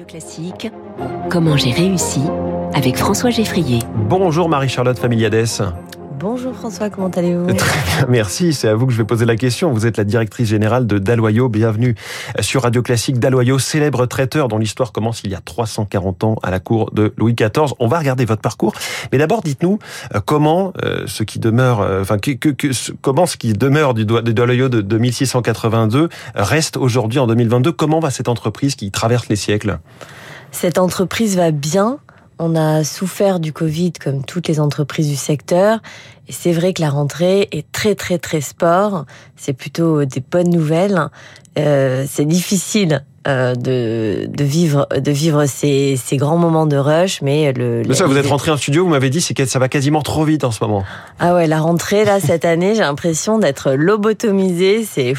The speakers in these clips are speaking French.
Classique, comment j'ai réussi avec François Geffrier. Bonjour Marie-Charlotte Familiades. Bonjour François, comment allez-vous? Très bien, merci. C'est à vous que je vais poser la question. Vous êtes la directrice générale de Daloyo. Bienvenue sur Radio Classique. Daloyo, célèbre traiteur dont l'histoire commence il y a 340 ans à la cour de Louis XIV. On va regarder votre parcours. Mais d'abord, dites-nous euh, comment euh, ce qui demeure, euh, enfin, que, que, comment ce qui demeure du de Daloyo de, de 1682 reste aujourd'hui en 2022. Comment va cette entreprise qui traverse les siècles? Cette entreprise va bien. On a souffert du Covid comme toutes les entreprises du secteur. Et c'est vrai que la rentrée est très très très sport. C'est plutôt des bonnes nouvelles. Euh, c'est difficile euh, de, de, vivre de vivre ces, ces, grands moments de rush, mais le. Mais ça, vous êtes rentré en studio, vous m'avez dit, c'est que ça va quasiment trop vite en ce moment. Ah ouais, la rentrée là cette année, j'ai l'impression d'être lobotomisée. C'est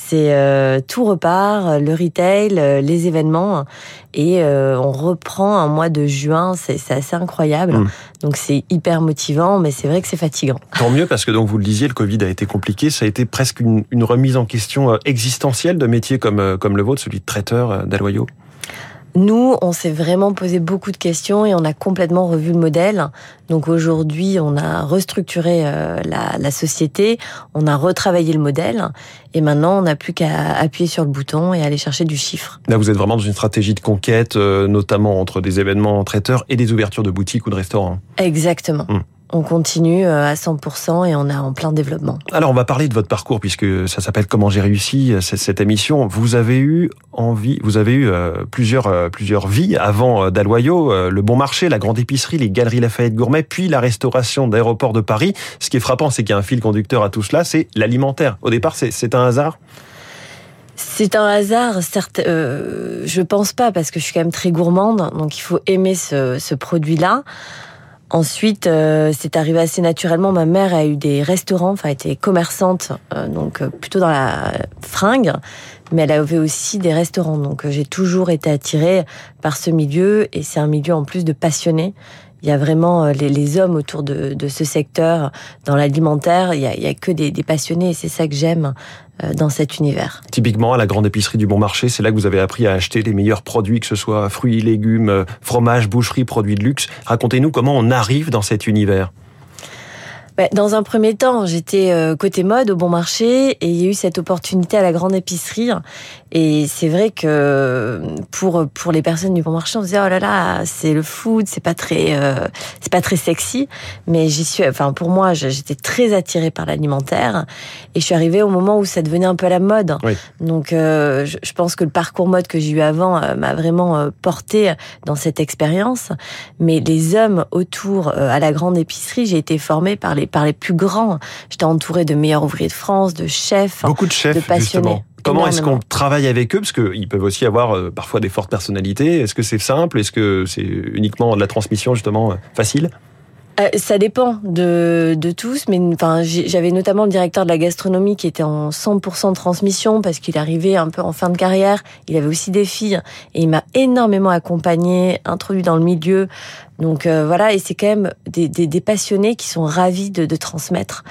c'est euh, tout repart, le retail, euh, les événements, et euh, on reprend un mois de juin. C'est assez incroyable. Mmh. Donc c'est hyper motivant, mais c'est vrai que c'est fatigant. Tant mieux parce que donc vous le disiez, le Covid a été compliqué. Ça a été presque une, une remise en question existentielle de métiers comme comme le vôtre, celui de traiteur d'Aloyau? Nous, on s'est vraiment posé beaucoup de questions et on a complètement revu le modèle. Donc aujourd'hui, on a restructuré la, la, société, on a retravaillé le modèle et maintenant, on n'a plus qu'à appuyer sur le bouton et aller chercher du chiffre. Là, vous êtes vraiment dans une stratégie de conquête, notamment entre des événements traiteurs et des ouvertures de boutiques ou de restaurants. Exactement. Hum on continue à 100% et on est en plein développement. Alors on va parler de votre parcours puisque ça s'appelle Comment j'ai réussi cette émission. Vous avez eu envie, vous avez eu plusieurs plusieurs vies avant Daloyo, le bon marché, la grande épicerie, les galeries Lafayette Gourmet, puis la restauration d'aéroport de Paris. Ce qui est frappant, c'est qu'il y a un fil conducteur à tout cela, c'est l'alimentaire. Au départ, c'est un hasard? C'est un hasard, certes. Euh, je pense pas parce que je suis quand même très gourmande, donc il faut aimer ce, ce produit-là. Ensuite, euh, c'est arrivé assez naturellement. Ma mère a eu des restaurants, enfin, était commerçante, euh, donc euh, plutôt dans la fringue, mais elle avait aussi des restaurants. Donc, j'ai toujours été attirée par ce milieu, et c'est un milieu en plus de passionnés. Il y a vraiment les, les hommes autour de, de, ce secteur, dans l'alimentaire, il y a, y a que des, des passionnés, et c'est ça que j'aime dans cet univers. Typiquement, à la grande épicerie du Bon Marché, c'est là que vous avez appris à acheter les meilleurs produits, que ce soit fruits, légumes, fromage, boucherie, produits de luxe. Racontez-nous comment on arrive dans cet univers. Dans un premier temps, j'étais côté mode au bon marché et il y a eu cette opportunité à la grande épicerie. Et c'est vrai que pour pour les personnes du bon marché, on se disait oh là là, c'est le food, c'est pas très euh, c'est pas très sexy. Mais j'y suis, enfin pour moi, j'étais très attirée par l'alimentaire et je suis arrivée au moment où ça devenait un peu à la mode. Oui. Donc euh, je pense que le parcours mode que j'ai eu avant euh, m'a vraiment porté dans cette expérience. Mais les hommes autour à la grande épicerie, j'ai été formée par les par les plus grands. J'étais entourée de meilleurs ouvriers de France, de chefs, beaucoup de chefs, de passionnés. Justement. Comment est-ce qu'on travaille avec eux? Parce qu'ils peuvent aussi avoir euh, parfois des fortes personnalités. Est-ce que c'est simple? Est-ce que c'est uniquement de la transmission justement facile? Euh, ça dépend de, de tous, mais enfin, j'avais notamment le directeur de la gastronomie qui était en 100% de transmission parce qu'il arrivait un peu en fin de carrière. Il avait aussi des filles et il m'a énormément accompagné, introduit dans le milieu. Donc euh, voilà, et c'est quand même des, des, des, passionnés qui sont ravis de, de, transmettre.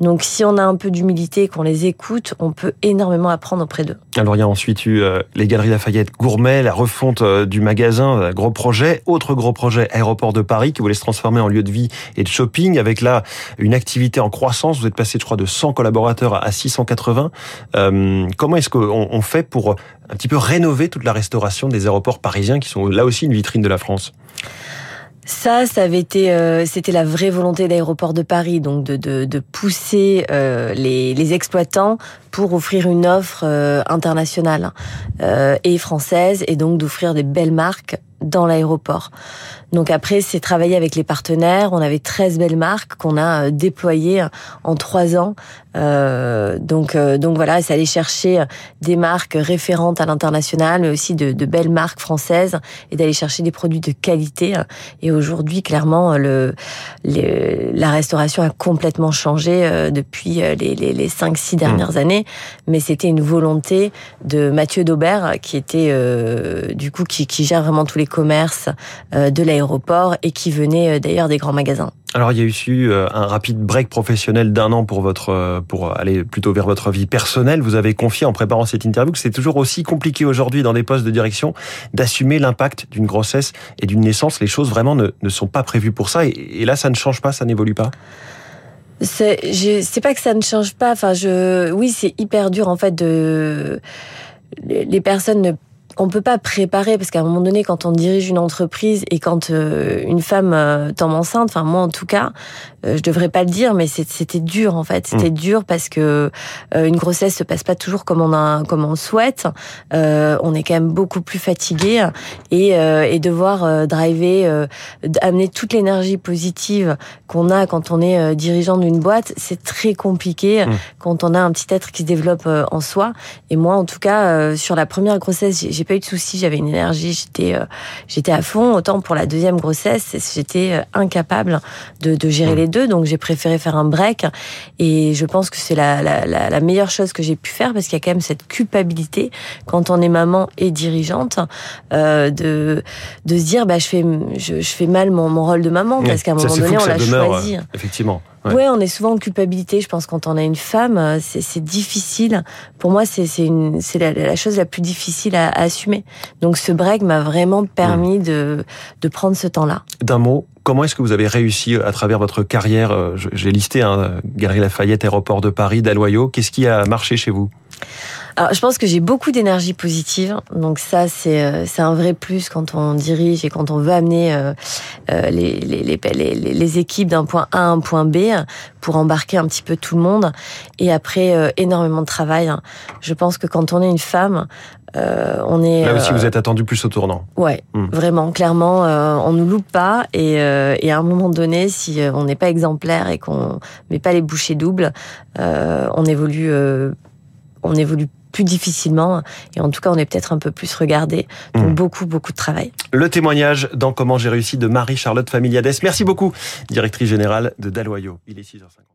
Donc si on a un peu d'humilité, qu'on les écoute, on peut énormément apprendre auprès d'eux. Alors il y a ensuite eu euh, les Galeries Lafayette Gourmet, la refonte euh, du magasin, gros projet. Autre gros projet, Aéroport de Paris, qui voulait se transformer en lieu de vie et de shopping, avec là une activité en croissance. Vous êtes passé, je crois, de 100 collaborateurs à 680. Euh, comment est-ce qu'on on fait pour un petit peu rénover toute la restauration des aéroports parisiens, qui sont là aussi une vitrine de la France? Ça, ça avait été, euh, c'était la vraie volonté d'aéroport de Paris, donc de, pousser euh, les, exploitants pour offrir une offre euh, internationale et française, et donc d'offrir des belles marques dans l'aéroport. Donc après, c'est travailler avec les partenaires. On avait 13 belles marques qu'on a déployées en trois ans. Euh, donc, euh, donc voilà, c'est aller chercher des marques référentes à l'international, mais aussi de, de, belles marques françaises et d'aller chercher des produits de qualité. Et aujourd'hui, clairement, le, le, la restauration a complètement changé euh, depuis les, les, les 5-6 dernières mmh. années. Mais c'était une volonté de Mathieu Daubert, qui était euh, du coup qui, qui gère vraiment tous les commerce de l'aéroport et qui venaient d'ailleurs des grands magasins. Alors il y a eu un rapide break professionnel d'un an pour votre pour aller plutôt vers votre vie personnelle. Vous avez confié en préparant cette interview que c'est toujours aussi compliqué aujourd'hui dans des postes de direction d'assumer l'impact d'une grossesse et d'une naissance. Les choses vraiment ne, ne sont pas prévues pour ça et, et là ça ne change pas, ça n'évolue pas? C'est pas que ça ne change pas. Enfin, je, oui, c'est hyper dur en fait de. Les personnes ne on peut pas préparer parce qu'à un moment donné, quand on dirige une entreprise et quand euh, une femme euh, tombe enceinte, enfin moi en tout cas, euh, je devrais pas le dire, mais c'était dur en fait. C'était mmh. dur parce que une grossesse se passe pas toujours comme on a, comme on souhaite. on est quand même beaucoup plus fatigué et, et devoir driver, amener toute l'énergie positive qu'on a quand on est dirigeant d'une boîte, c'est très compliqué mmh. quand on a un petit être qui se développe en soi. Et moi en tout cas, sur la première grossesse, j'ai pas eu de soucis, j'avais une énergie, j'étais euh, j'étais à fond. Autant pour la deuxième grossesse, j'étais euh, incapable de, de gérer les deux, donc j'ai préféré faire un break. Et je pense que c'est la, la, la, meilleure chose que j'ai pu faire parce qu'il y a quand même cette culpabilité quand on est maman et dirigeante euh, de de se dire bah je fais je, je fais mal mon, mon rôle de maman parce qu'à un moment donné on l'a choisi. effectivement. Ouais. on est souvent en culpabilité. Je pense quand on a une femme, euh, c'est difficile. Pour moi, c'est la, la, chose la plus difficile à, assumer. Donc ce break m'a vraiment permis hmm. de de prendre ce temps-là. D'un mot, comment est-ce que vous avez réussi à travers votre carrière euh, J'ai listé hein, Galerie Lafayette, Aéroport de Paris, Daloyau. Qu'est-ce qui a marché chez vous? Alors, je pense que j'ai beaucoup d'énergie positive, donc ça c'est euh, c'est un vrai plus quand on dirige et quand on veut amener euh, euh, les, les, les, les équipes d'un point A à un point B pour embarquer un petit peu tout le monde. Et après énormément de travail. Je pense que quand on est une femme, on est là aussi vous êtes attendu plus au tournant. Ouais, hmm. vraiment, clairement, on nous loupe pas et, et à un moment donné, si on n'est pas exemplaire et qu'on met pas les bouchées doubles, on évolue, on évolue plus difficilement. Et en tout cas, on est peut-être un peu plus regardé. Donc, mmh. beaucoup, beaucoup de travail. Le témoignage dans Comment j'ai réussi de Marie-Charlotte Familiades. Merci beaucoup, directrice générale de Daloyo. Il est 6h50.